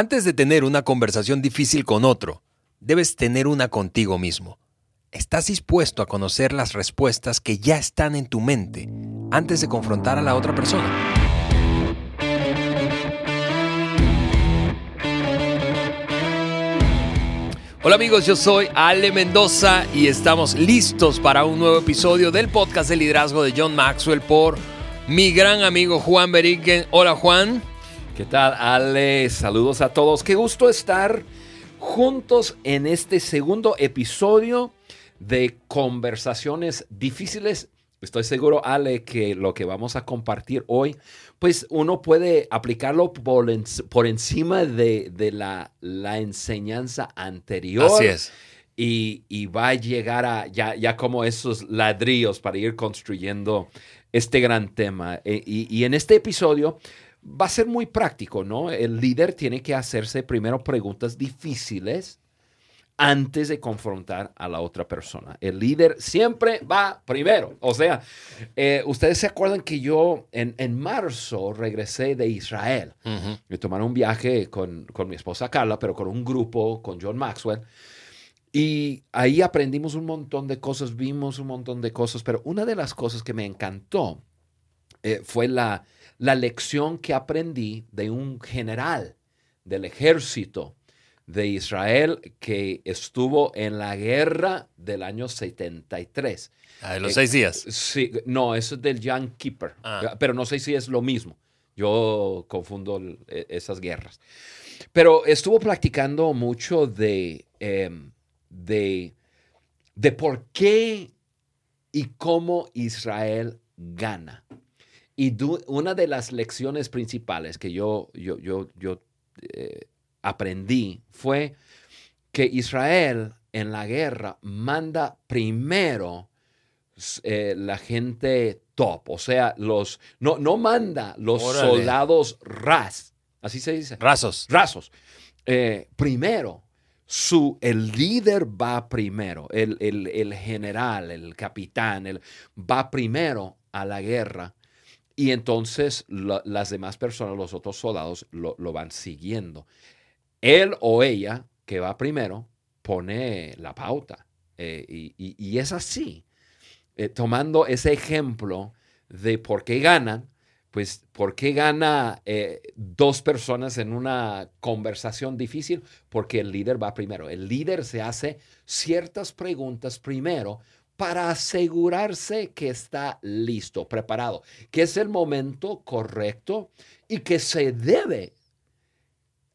Antes de tener una conversación difícil con otro, debes tener una contigo mismo. ¿Estás dispuesto a conocer las respuestas que ya están en tu mente antes de confrontar a la otra persona? Hola amigos, yo soy Ale Mendoza y estamos listos para un nuevo episodio del podcast de liderazgo de John Maxwell por mi gran amigo Juan Beriken. Hola Juan. ¿Qué tal Ale? Saludos a todos. Qué gusto estar juntos en este segundo episodio de conversaciones difíciles. Estoy seguro, Ale, que lo que vamos a compartir hoy, pues uno puede aplicarlo por, por encima de, la, la, enseñanza anterior. Así es. Y, va a llegar a ya, ya como esos ladrillos para ir construyendo este gran tema. E, y, en este episodio va a ser muy práctico, ¿no? El líder tiene que hacerse primero preguntas difíciles antes de confrontar a la otra persona. El líder siempre va primero. O sea, eh, ustedes se acuerdan que yo en, marzo regresé de Israel. Me tomaron un viaje con, con mi esposa Carla, pero con un grupo, con John Maxwell. Y ahí aprendimos un montón de cosas, vimos un montón de cosas, pero una de las cosas que me encantó eh, fue la, la lección que aprendí de un general del ejército de Israel que estuvo en la guerra del año 73. Ah, de los seis días. Sí, no, eso es del Jan Keeper, ah. pero no sé si es lo mismo. Yo confundo e, esas guerras. Pero estuvo practicando mucho de, em, de, de por qué y cómo Israel gana. Y una de las lecciones principales que yo, yo, yo, yo eh, aprendí fue que Israel en la guerra manda primero eh, la gente top, o sea, los no, no manda los soldados ras, así se dice. Rasos. Rasos. Eh, primero, su, el líder va primero, el, general, el capitán, el, va primero a la guerra y entonces las demás personas, los otros soldados, lo, lo van siguiendo él o ella, que va primero, pone la pauta. Eh, y, es así. Eh, tomando ese ejemplo de por qué ganan, pues ¿por qué gana eh, dos personas en una conversación difícil? Porque el líder va primero. El líder se hace ciertas preguntas primero para asegurarse que está listo, preparado, que es el momento correcto y que se debe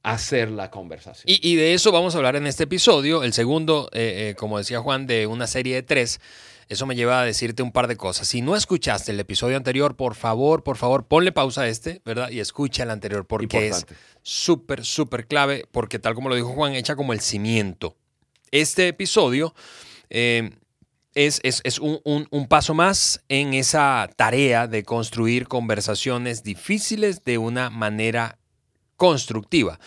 hacer la conversación. Y, de eso vamos a hablar en este episodio, el segundo, eh, eh, como decía Juan, de una serie de tres. Eso me lleva a decirte un par de cosas. Si no escuchaste el episodio anterior, por favor, por favor, ponle pausa a este, ¿verdad? Y escucha el anterior porque es súper, súper clave, porque tal como lo dijo Juan, echa como el cimiento. Este episodio eh, es, es, un, un, paso más en esa tarea de construir conversaciones difíciles de una manera constructiva.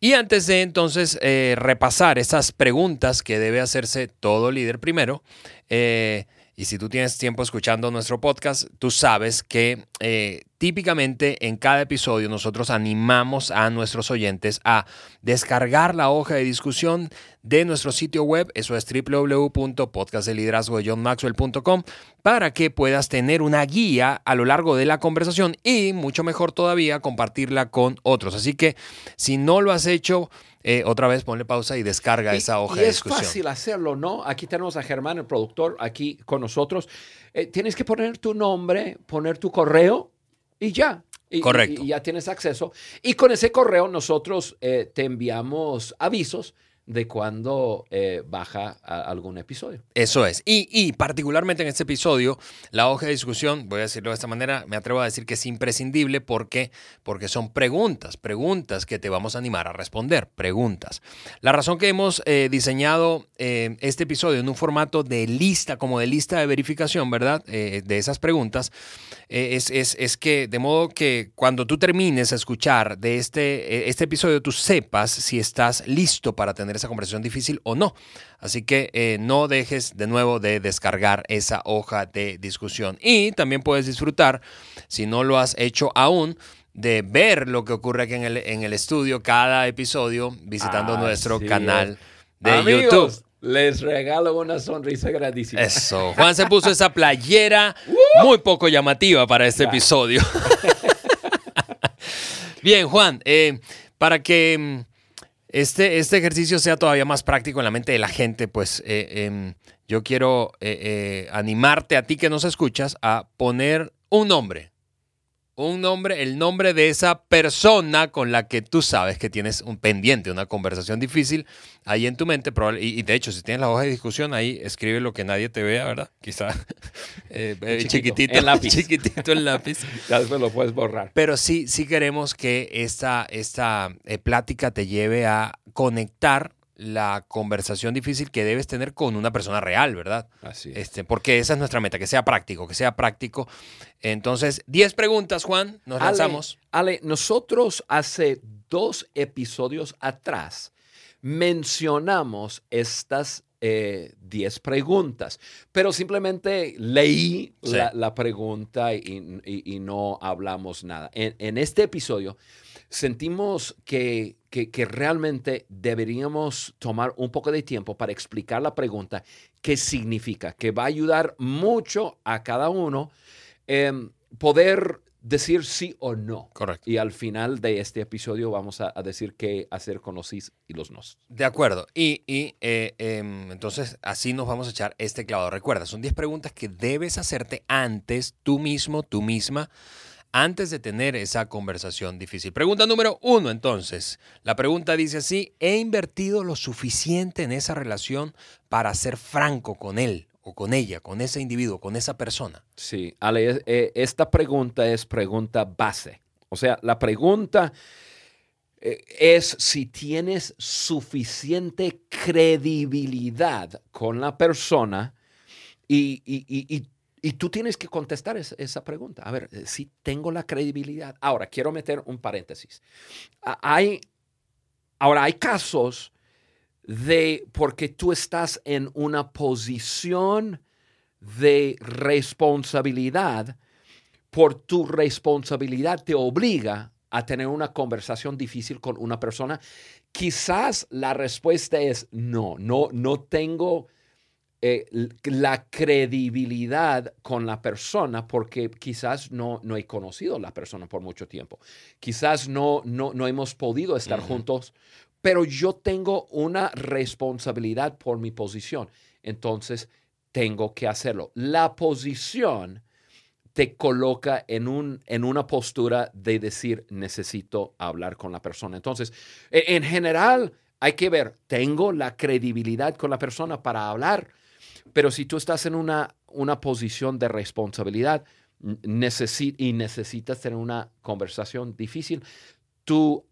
Y antes de entonces eh, repasar esas preguntas que debe hacerse todo líder primero, eh, y si tú tienes tiempo escuchando nuestro podcast, tú sabes que eh, típicamente en cada episodio nosotros animamos a nuestros oyentes a descargar la hoja de discusión de nuestro sitio web, eso es www.podcastdeliderazgodejohnmaxwell.com, para que puedas tener una guía a lo largo de la conversación y, mucho mejor todavía, compartirla con otros. Así que si no lo has hecho, eh, otra vez ponle pausa y descarga esa hoja de discusión. Es fácil hacerlo, ¿no? Aquí tenemos a Germán, el productor, aquí con nosotros. Eh, tienes que poner tu nombre, poner tu correo y ya. Y, Correcto. Y, ya tienes acceso. Y con ese correo nosotros eh, te enviamos avisos de cuando eh, baja algún episodio. Eso es. Y, particularmente en este episodio, la hoja de discusión, voy a decirlo de esta manera, me atrevo a decir que es imprescindible porque, porque son preguntas, preguntas que te vamos a animar a responder, preguntas. La razón que hemos eh, diseñado eh, este episodio en un formato de lista, como de lista de verificación, ¿verdad? de esas preguntas, es, es, es, que de modo que cuando tú termines a escuchar de este, este episodio, tú sepas si estás listo para tener esa conversación difícil o no. Así que eh, no dejes de nuevo de descargar esa hoja de discusión. Y también puedes disfrutar, si no lo has hecho aún, de ver lo que ocurre aquí en el, en el estudio cada episodio visitando nuestro canal es. de Amigos, YouTube. Les regalo una sonrisa grandísima. Eso. Juan se puso esa playera muy poco llamativa para este Claro. episodio. Bien, Juan, eh, para que mm, este, este ejercicio sea todavía más práctico en la mente de la gente, pues eh, em, yo quiero eh, eh, animarte a ti que nos escuchas a poner un nombre. Un nombre, el nombre de esa persona con la que tú sabes que tienes un pendiente, una conversación difícil ahí en tu mente. probable- y, y de hecho, si tienes la hoja de discusión ahí, escribe lo que nadie te vea, ¿verdad? Quizá eh, eh, Chiquito, chiquitito, en lápiz. chiquitito el lápiz. Ya después lo puedes borrar. Pero sí, sí queremos que esta, esta eh, plática te lleve a conectar la conversación difícil que debes tener con una persona real, ¿verdad? Así es. Este, porque esa es nuestra meta, que sea práctico, que sea práctico. Entonces, 10 preguntas, Juan, nos Ale, lanzamos. Ale, nosotros hace dos episodios atrás mencionamos estas eh, 10 preguntas, pero simplemente leí Sí. la, la pregunta y, y- y no hablamos nada. En, en este episodio sentimos que, que- que realmente deberíamos tomar un poco de tiempo para explicar la pregunta, qué significa, que va a ayudar mucho a cada uno em, poder decir sí o no. Correcto. Y al final de este episodio vamos a, a decir qué hacer con los sí y los nos. De acuerdo. Y, y, eh, em, entonces así nos vamos a echar este clavado. Recuerda, son 10 preguntas que debes hacerte antes, tú mismo, tú misma, antes de tener esa conversación difícil. Pregunta número uno, entonces. La pregunta dice así, ¿he invertido lo suficiente en esa relación para ser franco con él o con ella, con ese individuo, con esa persona? Sí, Ale, eh, esta pregunta es pregunta base. O sea, la pregunta eh, es si tienes suficiente credibilidad con la persona y- y- y- y tú tienes que contestar es- esa pregunta. A ver, eh, si tengo la credibilidad. Ahora, quiero meter un paréntesis. Hay, ahora, hay casos de porque tú estás en una posición de responsabilidad, por tu responsabilidad te obliga a tener una conversación difícil con una persona. Quizás la respuesta es no, no, no tengo eh, la credibilidad con la persona porque quizás no, no he conocido a la persona por mucho tiempo. Quizás no, no, no hemos podido estar juntos, pero yo tengo una responsabilidad por mi posición. Entonces, tengo que hacerlo. La posición te coloca en, un, en una postura de decir, necesito hablar con la persona. Entonces, e- en general, hay que ver, tengo la credibilidad con la persona para hablar, pero si tú estás en una, una posición de responsabilidad y necesitas tener una conversación difícil, tu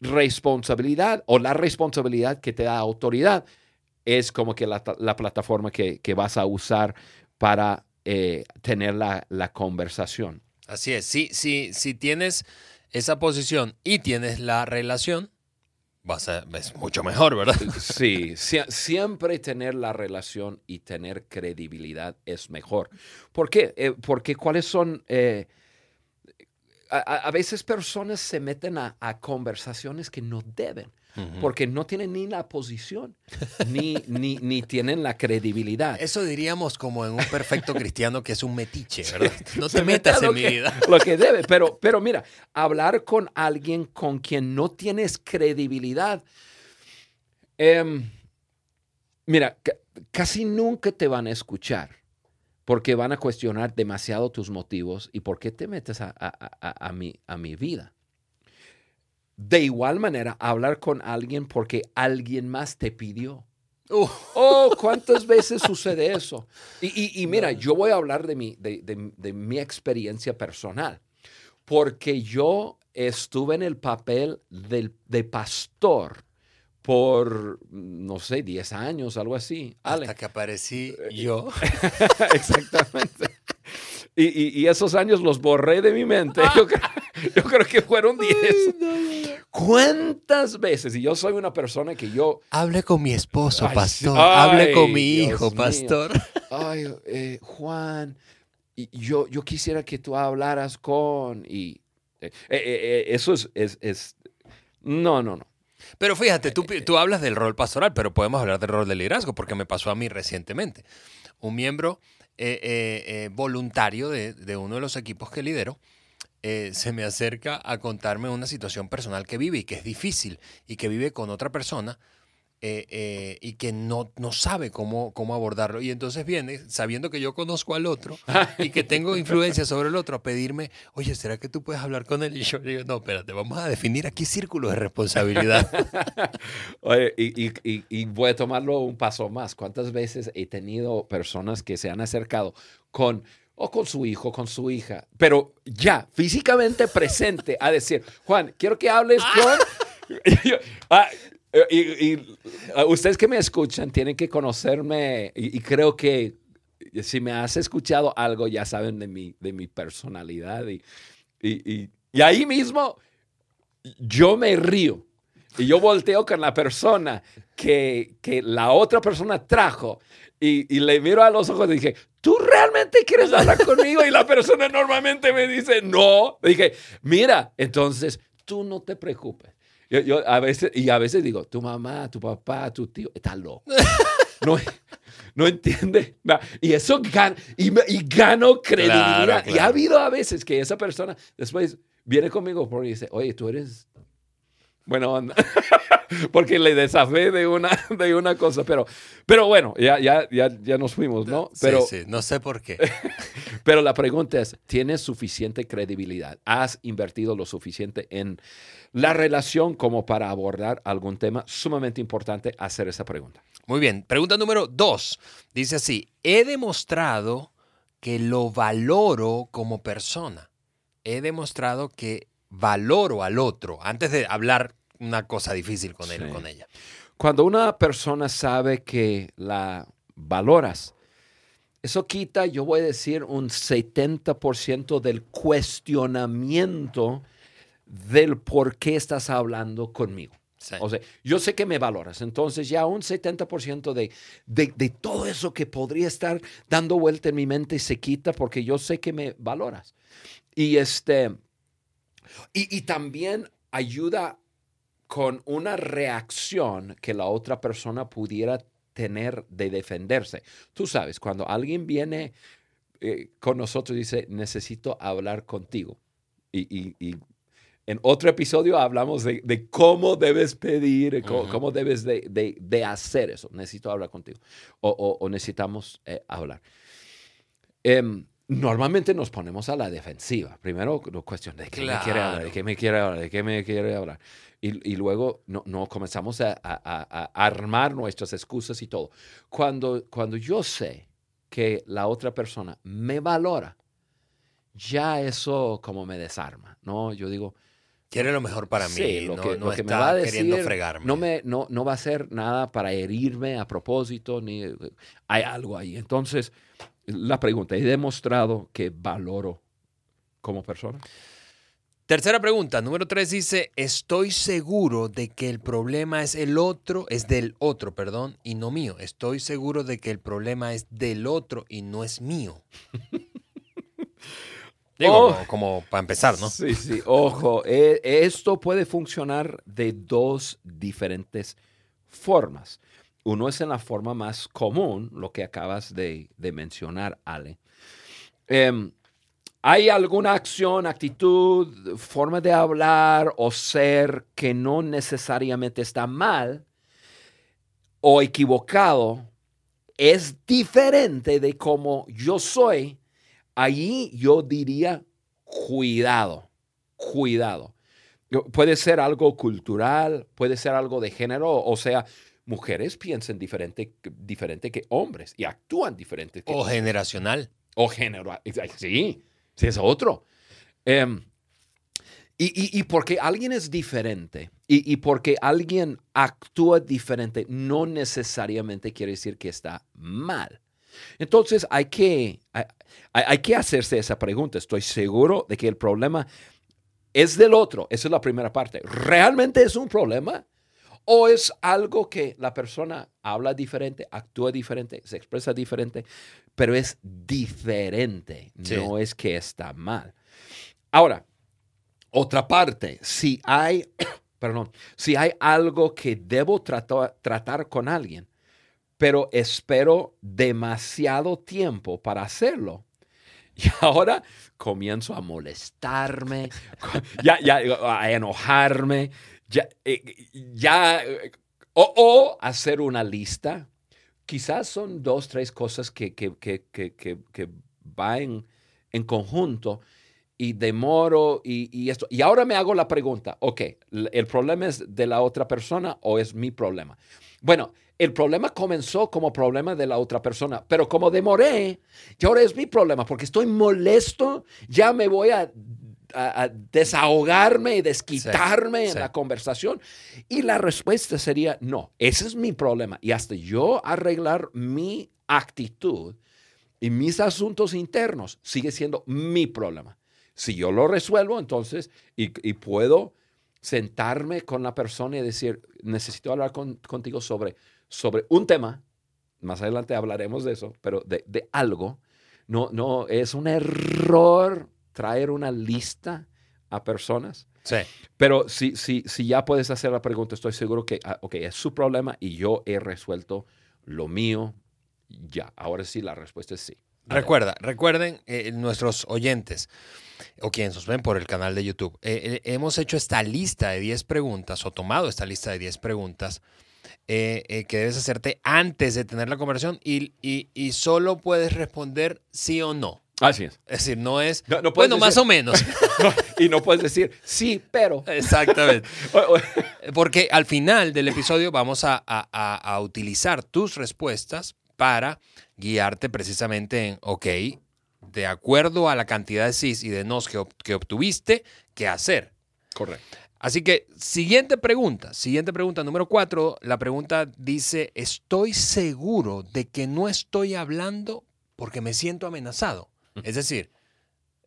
responsabilidad o la responsabilidad que te da autoridad es como que la, la plataforma que, que vas a usar para eh, tener la, la conversación. Así es. Si, si, si tienes esa posición y tienes la relación, vas a, es mucho mejor, ¿verdad? Sí, sie- siempre tener la relación y tener credibilidad es mejor. ¿Por qué? Eh, porque cuáles son... eh, a, a- veces personas se meten a conversaciones que no deben, Porque no tienen ni la posición, ni, ni, ni tienen la credibilidad. Eso diríamos como en un perfecto cristiano que es un metiche, ¿verdad? No te metas a en mi que- vida. Lo que debe, pero, pero mira, hablar con alguien con quien no tienes credibilidad, em, mira, ca- casi nunca te van a escuchar porque van a cuestionar demasiado tus motivos y por qué te metes a, a- a- a mi, a mi vida. De igual manera, hablar con alguien porque alguien más te pidió. Uh, Oh, ¿cuántas veces sucede eso? Y, y- y mira, yo voy a hablar de mi, de, de- de mi experiencia personal, porque yo estuve en el papel del, de pastor por, no sé, 10 años, algo así. Ale. hasta que aparecí yo. Exactamente. Y, y- y esos años los borré de mi mente. Yo, creo, yo creo que fueron 10. ¿Cuántas veces? Y yo soy una persona que yo Hable con mi esposo, Ay, pastor. sí. Hable con Ay, mi Dios hijo, mío. pastor. ay, eh, Juan, y yo, yo quisiera que tú hablaras con, y Eh, eh, eh, eso es, es, es- No, no, no. Pero fíjate, tú, tú hablas del rol pastoral, pero podemos hablar del rol de liderazgo, porque me pasó a mí recientemente. Un miembro eh, eh, eh, voluntario de, uno de los equipos que lidero eh, se me acerca a contarme una situación personal que vive y que es difícil y que vive con otra persona eh, eh, y que no, no sabe cómo, cómo abordarlo. Y entonces viene, sabiendo que yo conozco al otro y que tengo influencia sobre el otro, a pedirme, oye, ¿será que tú puedes hablar con él? Y yo le digo, no, espérate, vamos a definir aquí círculos de responsabilidad. Oye, y, y- y- y voy a tomarlo un paso más. ¿Cuántas veces he tenido personas que se han acercado con o con su hijo, con su hija, pero ya físicamente presente a decir, Juan, quiero que hables con... Y yo, ah, y, y, ah, ustedes que me escuchan tienen que conocerme y, creo que si me has escuchado algo ya saben de mi, de mi personalidad y, y, y- ahí mismo yo me río y yo volteo con la persona que, que la otra persona trajo y, le miro a los ojos y dije, ¿tú realmente quieres hablar conmigo? Y la persona normalmente me dice, no. Dije, mira, entonces tú no te preocupes. Yo, yo a veces, y a veces digo, tu mamá, tu papá, tu tío, está loco. No, no entiende nada. Y eso gana, y, y gano credibilidad. Claro, Y ha habido a veces que esa persona después viene conmigo porque dice, oye, tú eres bueno, onda. porque le desafé de una, de una cosa, pero, pero bueno, ya, ya, ya, ya nos fuimos, ¿no? Pero, sí, sí, no sé por qué. pero la pregunta es, ¿tienes suficiente credibilidad? ¿Has invertido lo suficiente en la relación como para abordar algún tema sumamente importante? Hacer esa pregunta. Muy bien. Pregunta número dos. Dice así, he demostrado que lo valoro como persona. He demostrado que valoro al otro antes de hablar una cosa difícil con él o con ella. Cuando una persona sabe que la valoras, eso quita, yo voy a decir, un 70% del cuestionamiento del por qué estás hablando conmigo. Sí. O sea, yo sé que me valoras, entonces ya un 70% de, de, de todo eso que podría estar dando vuelta en mi mente se quita porque yo sé que me valoras. Y este, y, y también ayuda con una reacción que la otra persona pudiera tener de defenderse. Tú sabes, cuando alguien viene eh, con nosotros y dice, necesito hablar contigo. Y, y- y en otro episodio hablamos de, de cómo debes pedir, cómo, debes de, de- de hacer eso. Necesito hablar contigo. O, o- o necesitamos eh, hablar. Em, normalmente nos ponemos a la defensiva. Primero, cuestión de qué me quiere hablar, de Claro. qué me quiere hablar, de qué me quiere hablar. Y, y luego no, no comenzamos a, a- a- armar nuestras excusas y todo. Cuando, cuando yo sé que la otra persona me valora, ya eso como me desarma, ¿no? Yo digo, Quiere lo mejor para mí. Sí, lo no, que, no lo que está me va a queriendo decir fregarme. no, me, no, no va a hacer nada para herirme a propósito, ni hay algo ahí. Entonces, la pregunta, ¿he demostrado que valoro como persona? Tercera pregunta, número tres dice, estoy seguro de que el problema es el otro, es del otro, perdón, y no mío. Estoy seguro de que el problema es del otro y no es mío. Digo, Oh. como, como para empezar, ¿no? Sí, sí. Ojo, eh, esto puede funcionar de dos diferentes formas. Uno es en la forma más común, lo que acabas de, mencionar, Ale. Em, ¿Hay alguna acción, actitud, forma de hablar o ser que no necesariamente está mal o equivocado? Es diferente de cómo yo soy. Allí yo diría, cuidado, cuidado. Puede ser algo cultural, puede ser algo de género, o sea, mujeres piensan diferente, diferente que hombres y actúan diferente que O generacional. o género. Sí, sí es otro. Em, y, y- y porque alguien es diferente y, y porque alguien actúa diferente, no necesariamente quiere decir que está mal. Entonces hay que, hay que hacerse esa pregunta. Estoy seguro de que el problema es del otro. Esa es la primera parte. ¿Realmente es un problema? ¿O es algo que la persona habla diferente, actúa diferente, se expresa diferente, pero es diferente? Sí. No es que está mal. Ahora, Otra parte, si hay, perdón, si hay algo que debo tratar, tratar con alguien, pero espero demasiado tiempo para hacerlo, y ahora comienzo a molestarme, ya, ya, a enojarme, ya, eh, ya o, o, hacer una lista. Quizás son dos, tres cosas que, que, que, que van en conjunto y demoro y, y, esto. Y ahora me hago la pregunta, ok, ¿el problema es de la otra persona o es mi problema? Bueno, el problema comenzó como problema de la otra persona, pero como demoré, y ahora es mi problema porque estoy molesto, ya me voy a, a, a desahogarme y desquitarme sí, en sí. la conversación. Y la respuesta sería, no, ese es mi problema. Y hasta yo arreglar mi actitud y mis asuntos internos sigue siendo mi problema. Si yo lo resuelvo, entonces, y, y puedo sentarme con la persona y decir, necesito hablar con, contigo sobre sobre un tema, más adelante hablaremos de eso, pero de, de, algo, no, no, es un error traer una lista a personas. Sí. Pero si, si, si ya puedes hacer la pregunta, estoy seguro que, ah, ok, es su problema y yo he resuelto lo mío. Ya, ahora sí, la respuesta es sí. Recuerda, recuerden eh, nuestros oyentes o quienes nos ven por el canal de YouTube, eh, eh, hemos hecho esta lista de 10 preguntas o tomado esta lista de 10 preguntas que debes hacerte antes de tener la conversación y, y, y, solo puedes responder sí o no. Así es. Es decir, no es, no, no bueno, decir, más o menos. no, y no puedes decir sí, pero. Exactamente. Porque al final del episodio vamos a, a, a utilizar tus respuestas para guiarte precisamente en, ok, de acuerdo a la cantidad de sís y de nos que, que obtuviste, ¿qué hacer? Correcto. Así que, siguiente pregunta, siguiente pregunta, número cuatro, la pregunta dice, estoy seguro de que no estoy hablando porque me siento amenazado. Es decir,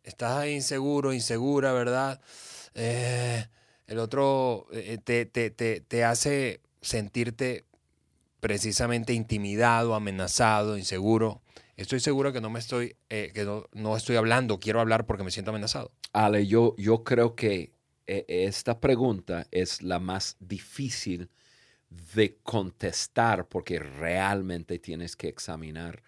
estás inseguro, insegura, ¿verdad? Eh, el otro eh, te, te, te, hace sentirte precisamente intimidado, amenazado, inseguro. Estoy seguro que no me estoy, eh, que no, no, estoy hablando, quiero hablar porque me siento amenazado. Ale, yo, yo creo que esta pregunta es la más difícil de contestar porque realmente tienes que examinar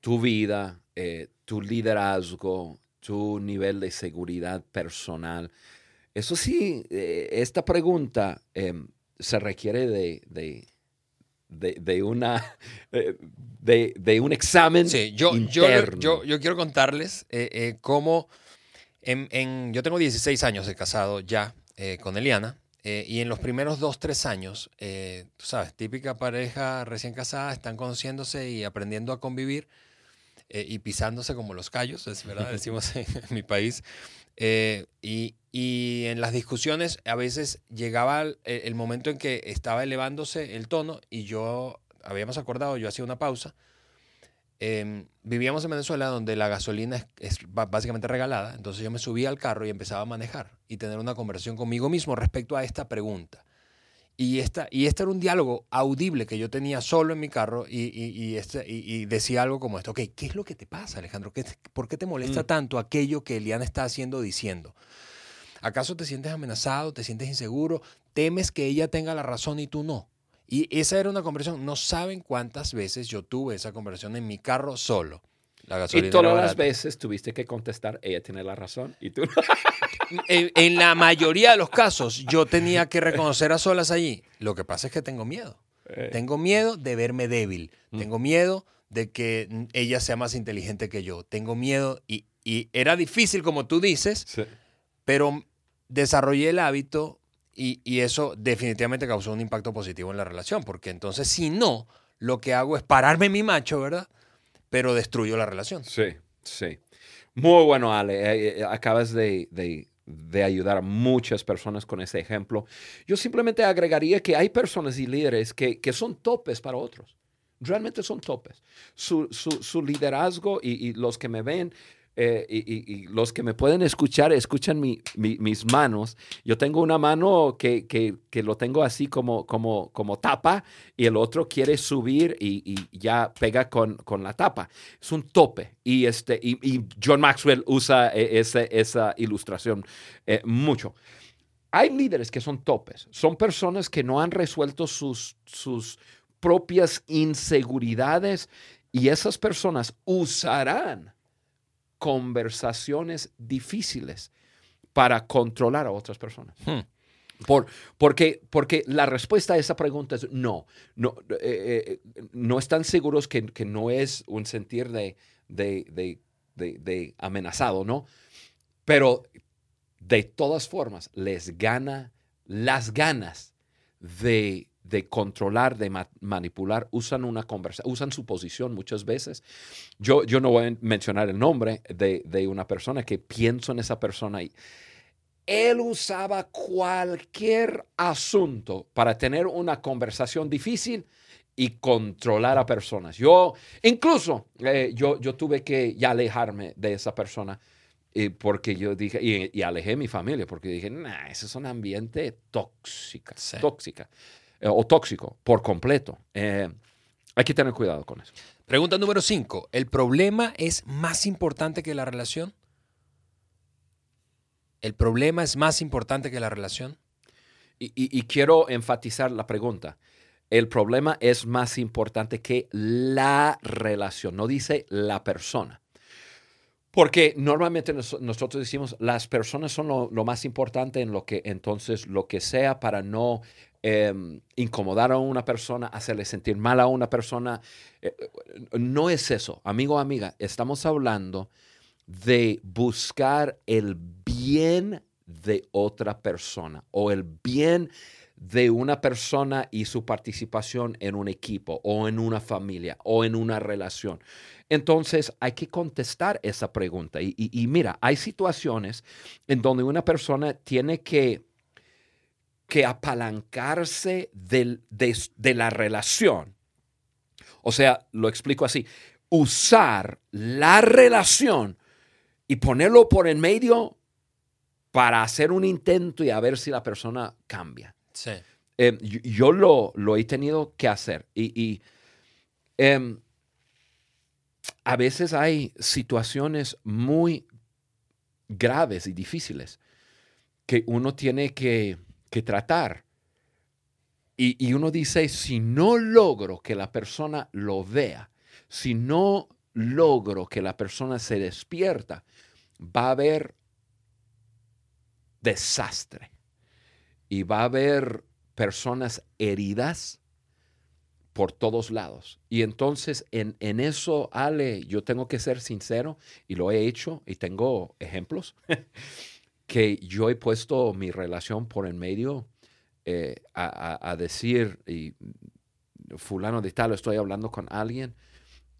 tu vida, eh, tu liderazgo, tu nivel de seguridad personal. Eso sí, eh, esta pregunta eh, se requiere de, de, de, de una, de, un examen sí, yo, interno. Yo, yo, yo quiero contarles cómo en, en, yo tengo 16 años de casado ya eh, con Eliana. Eh, y en los primeros dos, tres años, eh, tú sabes, típica pareja recién casada, están conociéndose y aprendiendo a convivir y pisándose como los callos, es verdad, decimos en, en mi país. y, y, en las discusiones a veces llegaba el, el momento en que estaba elevándose el tono y yo, habíamos acordado, yo hacía una pausa eh, vivíamos en Venezuela donde la gasolina es, es, básicamente regalada, entonces yo me subía al carro y empezaba a manejar y tener una conversación conmigo mismo respecto a esta pregunta. Y, esta, y este era un diálogo audible que yo tenía solo en mi carro y, y, y este, y, decía algo como esto, ok, ¿qué es lo que te pasa Alejandro? ¿Qué, ¿Por qué te molesta mm. tanto aquello que Eliana está haciendo diciendo? ¿Acaso te sientes amenazado, te sientes inseguro, temes que ella tenga la razón y tú no? Y esa era una conversión. No saben cuántas veces yo tuve esa conversión en mi carro solo. La y todas las veces tuviste que contestar, ella tiene la razón y tú en, en, la mayoría de los casos yo tenía que reconocer a solas allí. Lo que pasa es que tengo miedo. Eh. Tengo miedo de verme débil. Mm. Tengo miedo de que ella sea más inteligente que yo. Tengo miedo y, y era difícil, como tú dices, sí. pero desarrollé el hábito y, y, eso definitivamente causó un impacto positivo en la relación, porque entonces si no, lo que hago es pararme mi macho, ¿verdad? Pero destruyo la relación. Sí, sí. Muy bueno, Ale. Eh, eh, acabas de, de, de, ayudar a muchas personas con ese ejemplo. Yo simplemente agregaría que hay personas y líderes que, que son topes para otros. Realmente son topes. Su, su, su liderazgo y, y los que me ven eh, y, los que me pueden escuchar, escuchan mis manos. Yo tengo una mano que, que, lo tengo así como, como, como tapa y el otro quiere subir y, ya pega con, con, la tapa. Es un tope. Y, este, y, John Maxwell usa e, esa ilustración eh, mucho. Hay líderes que son topes, son personas que no han resuelto sus, sus propias inseguridades y esas personas usarán conversaciones difíciles para controlar a otras personas. Hmm. Por, porque, porque la respuesta a esa pregunta es no. No, eh, eh, no están seguros que, que, no es un sentir de, de, de, de, amenazado, ¿no? Pero de todas formas, les gana las ganas de de controlar, de manipular, usan una conversación, usan su posición muchas veces. Yo, yo no voy a mencionar el nombre de, una persona que pienso en esa persona y él usaba cualquier asunto para tener una conversación difícil y controlar a personas. Yo, incluso, eh, yo, yo tuve que ya alejarme de esa persona eh, porque yo dije, y, alejé a mi familia, porque dije, nah, ese es un ambiente tóxica, tóxica. Eh, o tóxico por completo. Eh, hay que tener cuidado con eso. Pregunta número 5. ¿El problema es más importante que la relación? ¿El problema es más importante que la relación? Y, quiero enfatizar la pregunta. El problema es más importante que la relación, no dice la persona. Porque normalmente nosotros decimos las personas son lo, lo, más importante en lo que entonces lo que sea para no Em, incomodar a una persona, hacerle sentir mal a una persona. Eh, no es eso, amigo o amiga. Estamos hablando de buscar el bien de otra persona o el bien de una persona y su participación en un equipo o en una familia o en una relación. Entonces hay que contestar esa pregunta. y mira, hay situaciones en donde una persona tiene que que apalancarse de, la relación. O sea, lo explico así, usar la relación y ponerlo por en medio para hacer un intento y a ver si la persona cambia. Sí. Em, yo, lo, lo, he tenido que hacer y, em, a veces hay situaciones muy graves y difíciles que uno tiene que que tratar. Y, uno dice, si no logro que la persona lo vea, si no logro que la persona se despierta, va a haber desastre y va a haber personas heridas por todos lados. Y entonces en, en, eso, Ale, yo tengo que ser sincero y lo he hecho y tengo ejemplos. que yo he puesto mi relación por en medio eh, a, decir, y fulano de tal, estoy hablando con alguien,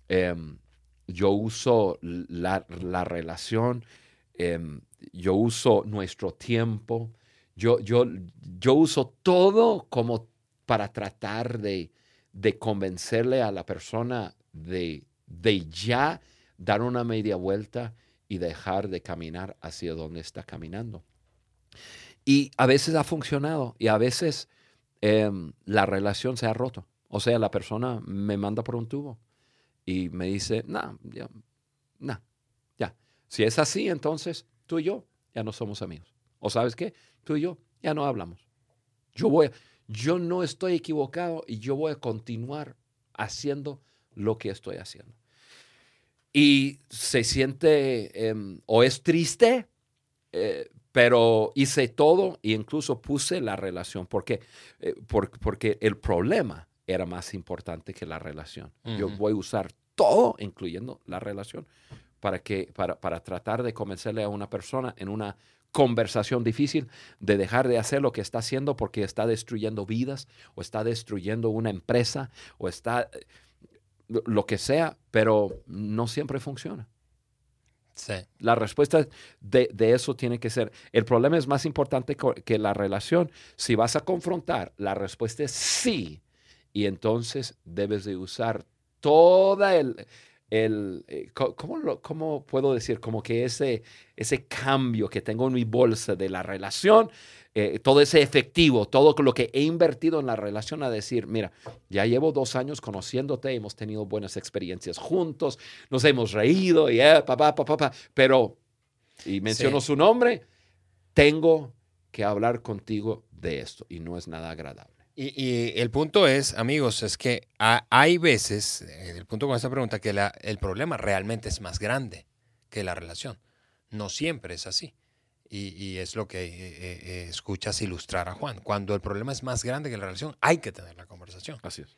em, yo uso la, relación, em, yo uso nuestro tiempo, yo, yo, yo uso todo como para tratar de, de convencerle a la persona de, de ya dar una media vuelta y dejar de caminar hacia donde está caminando. Y a veces ha funcionado y a veces em, la relación se ha roto. O sea, la persona me manda por un tubo y me dice, no, ya, no, ya. Si es así, entonces tú y yo ya no somos amigos. O sabes qué, tú y yo ya no hablamos. Yo voy, yo no estoy equivocado y yo voy a continuar haciendo lo que estoy haciendo y se siente em, o es triste, eh, pero hice todo e incluso puse la relación porque, eh, porque el problema era más importante que la relación. Yo voy a usar todo, incluyendo la relación, para, que, para, para tratar de convencerle a una persona en una conversación difícil de dejar de hacer lo que está haciendo porque está destruyendo vidas o está destruyendo una empresa o está lo que sea, pero no siempre funciona. Sí. La respuesta de, eso tiene que ser, el problema es más importante que la relación. Si vas a confrontar, la respuesta es sí. Y entonces debes de usar toda el, el, eh, ¿cómo, lo- cómo puedo decir? Como que ese, ese cambio que tengo en mi bolsa de la relación, eh, todo ese efectivo, todo lo que he invertido en la relación a decir, mira, ya llevo dos años conociéndote, hemos tenido buenas experiencias juntos, nos hemos reído, y eh, papá, papá, papá, pero, y menciono Sí. su nombre, tengo que hablar contigo de esto y no es nada agradable. Y, y el punto es, amigos, es que ha- hay veces, eh, el punto con esta pregunta, que la- el problema realmente es más grande que la relación. No siempre es así. Y, y es lo que eh, eh, escuchas ilustrar a Juan. Cuando el problema es más grande que la relación, hay que tener la conversación. Así es.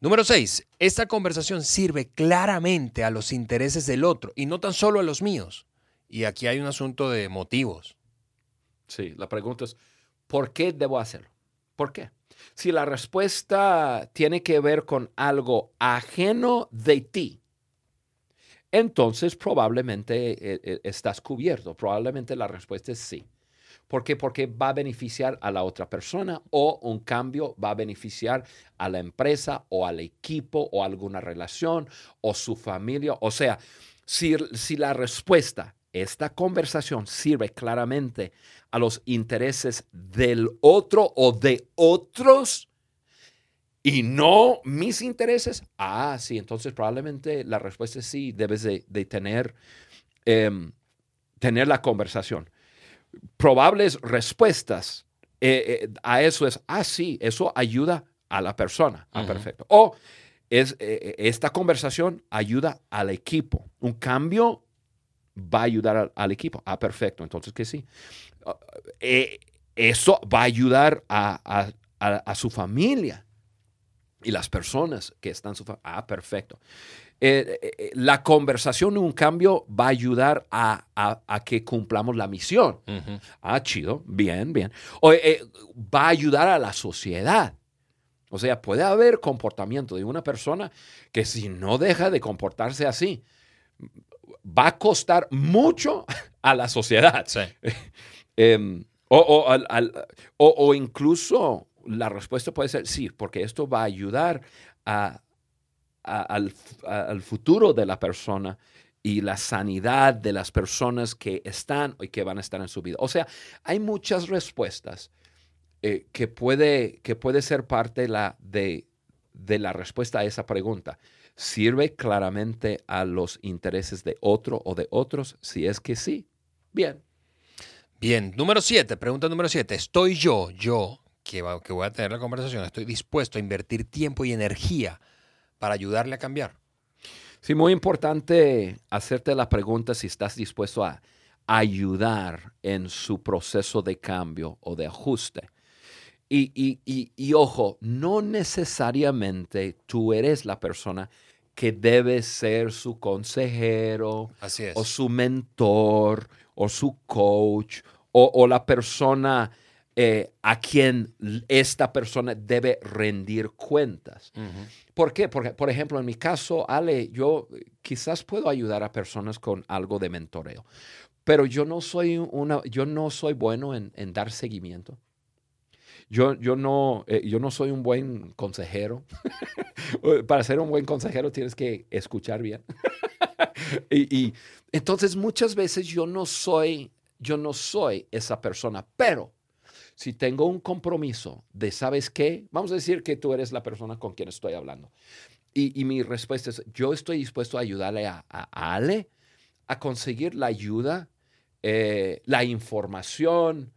Número 6. Esta conversación sirve claramente a los intereses del otro y no tan solo a los míos. Y aquí hay un asunto de motivos. Sí, la pregunta es, ¿por qué debo hacerlo? ¿Por qué? Si la respuesta tiene que ver con algo ajeno de ti, entonces probablemente eh, eh, estás cubierto. Probablemente la respuesta es sí. ¿Por qué? Porque va a beneficiar a la otra persona o un cambio va a beneficiar a la empresa o al equipo o alguna relación o su familia. O sea, si, si la respuesta, esta conversación sirve claramente a los intereses del otro o de otros y no mis intereses, ah, sí, entonces probablemente la respuesta es sí, debes de, de tener, em, tener la conversación. Probables respuestas eh, eh, a eso es, ah, sí, eso ayuda a la persona, ah, perfecto. O es, eh, esta conversación ayuda al equipo. Un cambio va a ayudar al, al equipo. Ah, perfecto. Entonces, que sí. Ah, eso va a ayudar a, a- a- a su familia y las personas que están en su familia. Ah, perfecto. Eh, eh, eh, la conversación, un cambio, va a ayudar a, a- a que cumplamos la misión. Ah, chido, bien, bien. O, eh, va a ayudar a la sociedad. O sea, puede haber comportamiento de una persona que si no deja de comportarse así, va a costar mucho a la sociedad. Sí. Em, o, o al- al- o- o incluso la respuesta puede ser sí, porque esto va a ayudar al futuro de la persona y la sanidad de las personas que están y que van a estar en su vida. O sea, hay muchas respuestas eh, que, puede, que puede ser parte la, de, de la respuesta a esa pregunta. ¿Sirve claramente a los intereses de otro o de otros? Si es que sí, bien. Bien, número 7, pregunta número 7. ¿Estoy yo, yo, que, va- que voy a tener la conversación, estoy dispuesto a invertir tiempo y energía para ayudarle a cambiar? Sí, muy importante hacerte la pregunta si estás dispuesto a ayudar en su proceso de cambio o de ajuste. Y, y- y- y ojo, no necesariamente tú eres la persona que debe ser su consejero Así es. o su mentor o su coach o, o la persona eh, a quien esta persona debe rendir cuentas. ¿Por qué? Porque, por ejemplo, en mi caso, Ale, yo eh, quizás puedo ayudar a personas con algo de mentoreo, pero yo no soy, una, yo no soy bueno en, en dar seguimiento. Yo, yo, no, eh, yo no soy un buen consejero. Para ser un buen consejero tienes que escuchar bien. y, y entonces muchas veces yo no soy, yo no soy esa persona, pero si tengo un compromiso de, ¿sabes qué? Vamos a decir que tú eres la persona con quien estoy hablando. Y, y mi respuesta es, yo estoy dispuesto a ayudarle a, a Ale a conseguir la ayuda, eh, la información,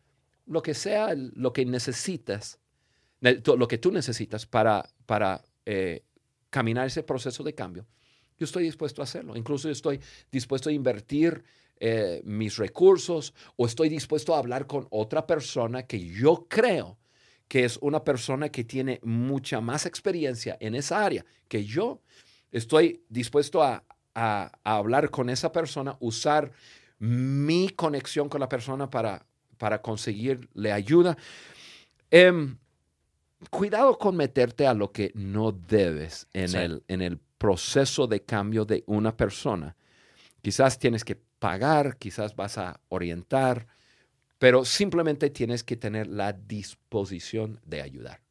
lo que sea, lo que necesitas, lo que tú necesitas para, para eh, caminar ese proceso de cambio. Yo estoy dispuesto a hacerlo. Incluso estoy dispuesto a invertir eh, mis recursos o estoy dispuesto a hablar con otra persona que yo creo que es una persona que tiene mucha más experiencia en esa área que yo. Estoy dispuesto a, a- a hablar con esa persona, usar mi conexión con la persona para, para conseguirle ayuda. Em, cuidado con meterte a lo que no debes en, Sí. el, en el proceso de cambio de una persona. Quizás tienes que pagar, quizás vas a orientar, pero simplemente tienes que tener la disposición de ayudar.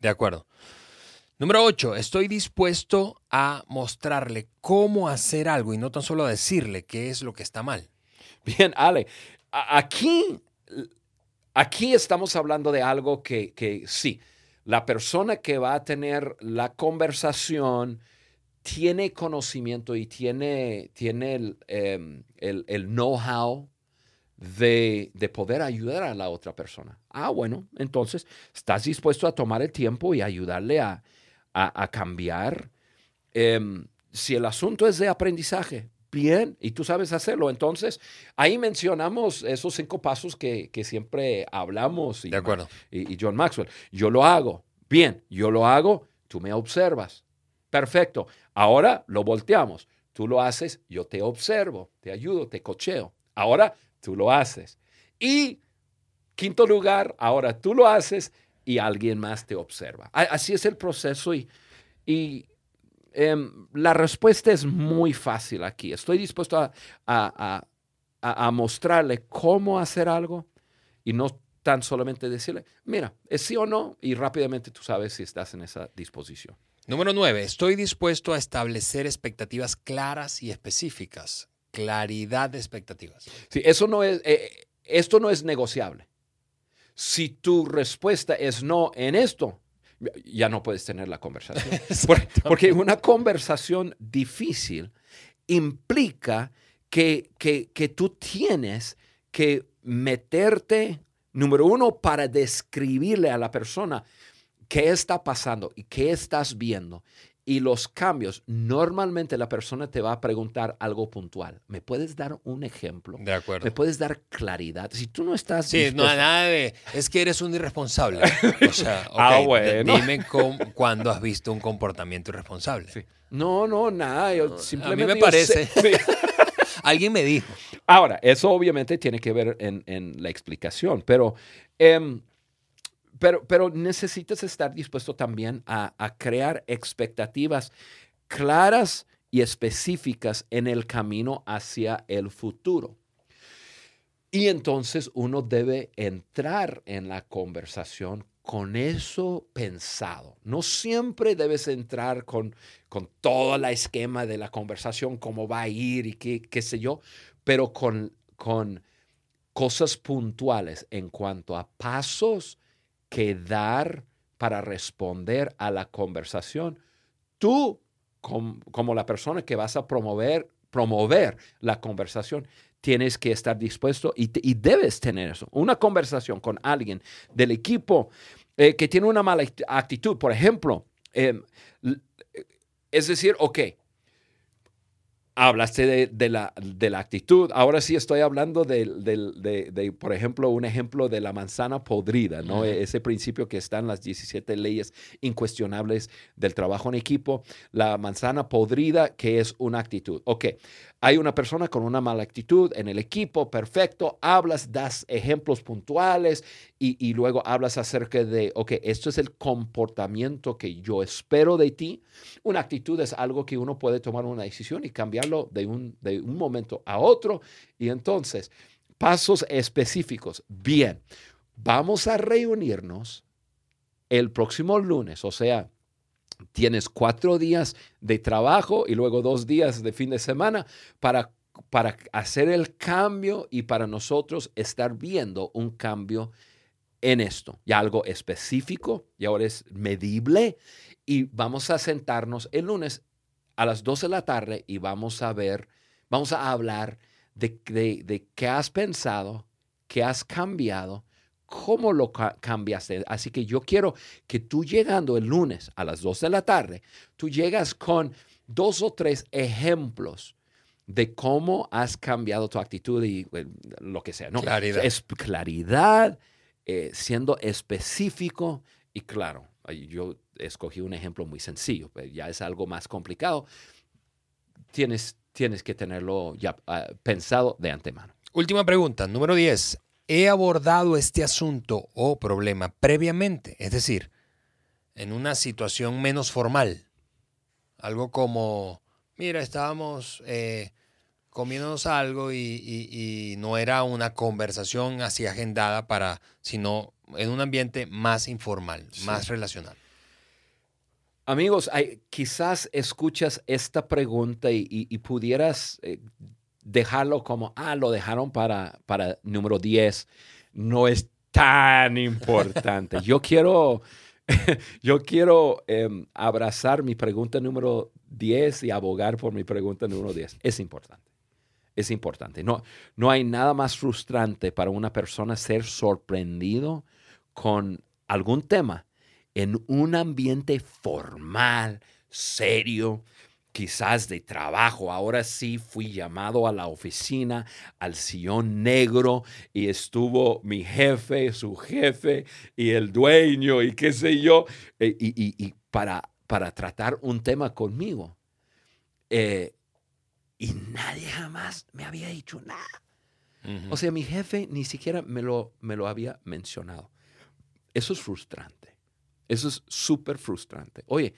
De acuerdo. Número 8. Estoy dispuesto a mostrarle cómo hacer algo y no tan solo a decirle qué es lo que está mal. Bien, Ale, aquí, aquí estamos hablando de algo que, que sí, la persona que va a tener la conversación tiene conocimiento y tiene, tiene el, em, el, el know-how de, de, poder ayudar a la otra persona. Ah, bueno, entonces estás dispuesto a tomar el tiempo y ayudarle a, a, cambiar. Em, si el asunto es de aprendizaje, bien, y tú sabes hacerlo. Entonces, ahí mencionamos esos cinco pasos que, que siempre hablamos. Y, de acuerdo. Y, y, John Maxwell. Yo lo hago. Bien, yo lo hago, tú me observas. Perfecto. Ahora lo volteamos. Tú lo haces, yo te observo, te ayudo, te cocheo. Ahora tú lo haces. Y quinto lugar, ahora tú lo haces y alguien más te observa. Así es el proceso y, y em, la respuesta es muy fácil aquí. Estoy dispuesto a, a, a, a, mostrarle cómo hacer algo y no tan solamente decirle, mira, es sí o no y rápidamente tú sabes si estás en esa disposición. Número nueve, estoy dispuesto a establecer expectativas claras y específicas. Claridad de expectativas. Sí, eso no es, eh, esto no es negociable. Si tu respuesta es no en esto, ya no puedes tener la conversación. Porque una conversación difícil implica que, que, que tú tienes que meterte, número uno, para describirle a la persona qué está pasando y qué estás viendo y los cambios, normalmente la persona te va a preguntar algo puntual. ¿Me puedes dar un ejemplo? De acuerdo. ¿Me puedes dar claridad? Si tú no estás... Sí, no, nada de... Es que eres un irresponsable. O sea, ah, bueno. dime cuándo has visto un comportamiento irresponsable. Sí. No, no, nada. Yo simplemente a mí me parece. Alguien me dijo. Ahora, eso obviamente tiene que ver en, en la explicación, pero... Eh, pero, pero necesitas estar dispuesto también a, a crear expectativas claras y específicas en el camino hacia el futuro. Y entonces uno debe entrar en la conversación con eso pensado. No siempre debes entrar con, con todo el esquema de la conversación, cómo va a ir y qué, qué sé yo, pero con, con cosas puntuales en cuanto a pasos que dar para responder a la conversación. Tú, como, la persona que vas a promover, promover la conversación, tienes que estar dispuesto y, debes tener eso. Una conversación con alguien del equipo eh, que tiene una mala actitud, por ejemplo, em, es decir, ok, Hablaste de, la, de, la, actitud. Ahora sí estoy hablando de, de, por ejemplo, un ejemplo de la manzana podrida, ¿no? Ese principio que está en las 17 leyes incuestionables del trabajo en equipo. La manzana podrida, que es una actitud. Ok, hay una persona con una mala actitud en el equipo, perfecto. Hablas, das ejemplos puntuales y, luego hablas acerca de, ok, esto es el comportamiento que yo espero de ti. Una actitud es algo que uno puede tomar una decisión y cambiar de un, de un momento a otro. Y entonces, pasos específicos. Bien, vamos a reunirnos el próximo lunes, o sea, tienes cuatro días de trabajo y luego dos días de fin de semana para, para hacer el cambio y para nosotros estar viendo un cambio en esto, ya algo específico, y ahora es medible, y vamos a sentarnos el lunes a las 12 de la tarde y vamos a ver, vamos a hablar de, de, qué has pensado, qué has cambiado, cómo lo cambiaste. Así que yo quiero que tú llegando el lunes a las 12 de la tarde, tú llegas con dos o tres ejemplos de cómo has cambiado tu actitud y lo que sea. ¿no? Claridad. Es claridad, eh, siendo específico y claro. Yo escogí un ejemplo muy sencillo, pero ya es algo más complicado. Tienes, tienes que tenerlo ya ah, pensado de antemano. Última pregunta, número 10. ¿He abordado este asunto o problema previamente? Es decir, en una situación menos formal. Algo como, mira, estábamos eh, comiéndonos algo y, no era una conversación así agendada para, sino en un ambiente más informal, más relacional. Amigos, quizás escuchas esta pregunta y, pudieras eh, dejarlo como, ah, lo dejaron para, para número 10. No es tan importante. Yo quiero, yo quiero em, abrazar mi pregunta número 10 y abogar por mi pregunta número 10. Es importante. Es importante. No, no hay nada más frustrante para una persona ser sorprendido con algún tema en un ambiente formal, serio, quizás de trabajo. Ahora sí fui llamado a la oficina, al sillón negro, y estuvo mi jefe, su jefe y el dueño y qué sé yo, eh, y, para, para tratar un tema conmigo. Eh, y nadie jamás me había dicho nada. O sea, mi jefe ni siquiera me lo, me lo había mencionado. Eso es frustrante. Eso es súper frustrante. Oye,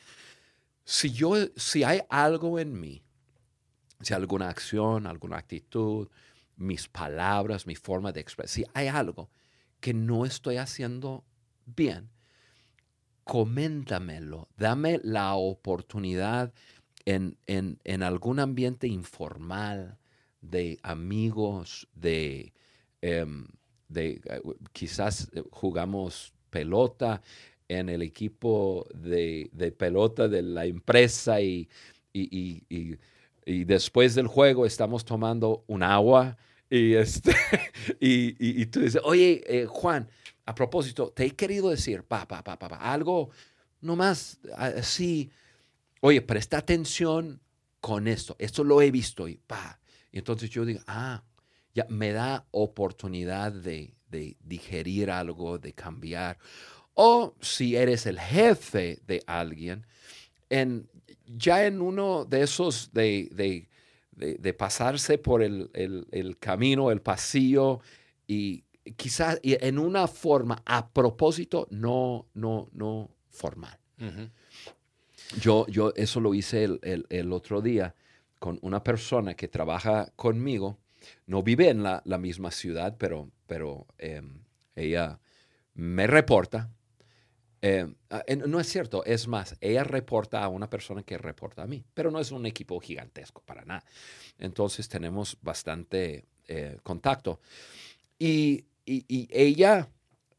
si yo, si hay algo en mí, si alguna acción, alguna actitud, mis palabras, mi forma de expresar, si hay algo que no estoy haciendo bien, coméntamelo, dame la oportunidad en, en, algún ambiente informal de amigos, de, em, de eh, quizás jugamos pelota en el equipo de, pelota de la empresa y, y, después del juego estamos tomando un agua y, este, y, tú dices, oye, eh, Juan, a propósito, te he querido decir, pa, pa, pa, pa, algo nomás así, oye, presta atención con esto, esto lo he visto y pa. Y entonces yo digo, ah, ya me da oportunidad de, de digerir algo, de cambiar. O si eres el jefe de alguien, en, ya en uno de esos de, pasarse por el, camino, el pasillo, y quizás en una forma a propósito no, no, no formal. yo, yo eso lo hice el, otro día con una persona que trabaja conmigo. No vive en la, misma ciudad, pero, pero em, ella me reporta eh, ah, no es cierto, es más, ella reporta a una persona que reporta a mí, pero no es un equipo gigantesco para nada. Entonces tenemos bastante eh, contacto. Y, ella,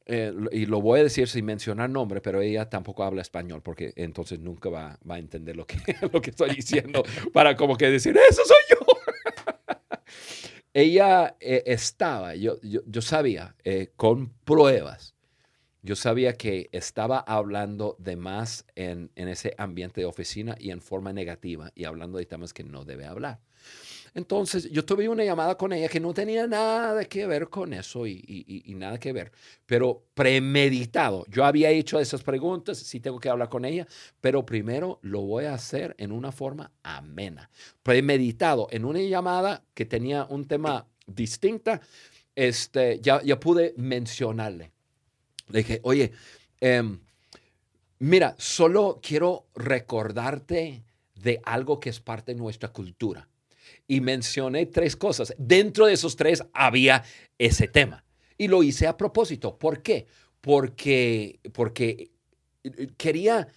eh, y lo voy a decir sin mencionar nombre, pero ella tampoco habla español porque entonces nunca va, a entender lo que, lo que estoy diciendo para como que decir, eso soy yo. ella estaba, yo, yo, yo sabía, con pruebas yo sabía que estaba hablando de más en, ese ambiente de oficina y en forma negativa y hablando de temas que no debe hablar. Entonces, yo tuve una llamada con ella que no tenía nada que ver con eso y, nada que ver, pero premeditado. Yo había hecho esas preguntas, sí tengo que hablar con ella, pero primero lo voy a hacer en una forma amena. Premeditado, en una llamada que tenía un tema distinta, este, ya, ya pude mencionarle le dije, oye, em, mira, solo quiero recordarte de algo que es parte de nuestra cultura. Y mencioné tres cosas. Dentro de esos tres había ese tema. Y lo hice a propósito. ¿Por qué? Porque, porque eh, quería,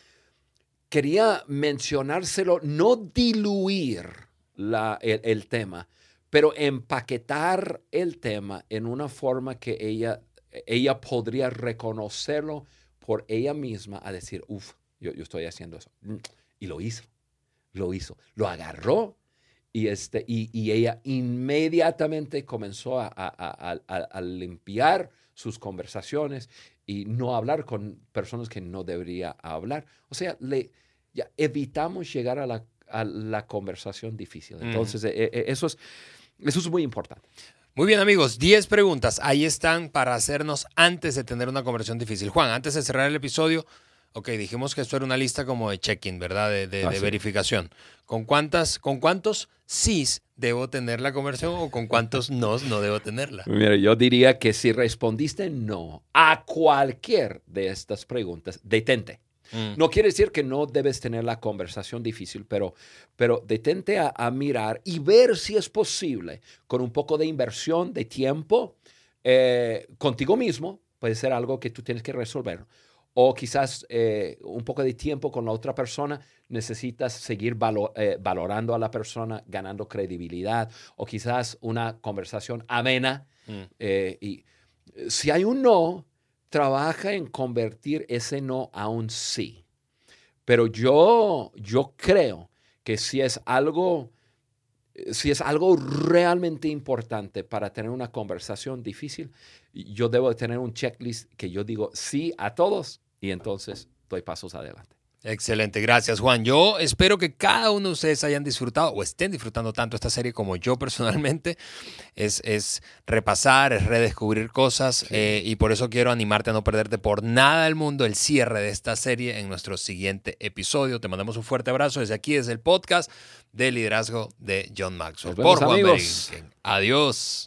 quería mencionárselo, no diluir la, el tema, pero empaquetar el tema en una forma que ella ella podría reconocerlo por ella misma a decir, uff, yo, estoy haciendo eso. Mm, y lo hizo, lo hizo, lo agarró y, este, y, ella inmediatamente comenzó a, limpiar sus conversaciones y no hablar con personas que no debería hablar. O sea, le, ya evitamos llegar a la, conversación difícil. Entonces, e, e, eso, es, eso es muy importante. Muy bien amigos, 10 preguntas. Ahí están para hacernos antes de tener una conversión difícil. Juan, antes de cerrar el episodio, ok, dijimos que esto era una lista como de check-in, ¿verdad? De, ah, verificación. ¿Con, cuántas, ¿Con cuántos sís debo tener la conversión o con cuántos nos no debo tenerla? Mira, yo diría que si respondiste no a cualquier de estas preguntas, detente. Mm. No quiere decir que no debes tener la conversación difícil, pero, pero detente a, mirar y ver si es posible con un poco de inversión de tiempo eh, contigo mismo, puede ser algo que tú tienes que resolver, o quizás eh, un poco de tiempo con la otra persona, necesitas seguir eh, valorando a la persona, ganando credibilidad, o quizás una conversación amena. Mm. Eh, y si hay un no, trabaja en convertir ese no a un sí. Pero yo, yo creo que si es algo si es algo realmente importante para tener una conversación difícil, yo debo tener un checklist que yo digo sí a todos y entonces doy pasos adelante. Excelente, gracias Juan. Yo espero que cada uno de ustedes hayan disfrutado o estén disfrutando tanto esta serie como yo personalmente. Es, es repasar, es redescubrir cosas eh, y por eso quiero animarte a no perderte por nada del mundo el cierre de esta serie en nuestro siguiente episodio. Te mandamos un fuerte abrazo desde aquí, desde el podcast de liderazgo de John Maxwell. por Juan. Adiós.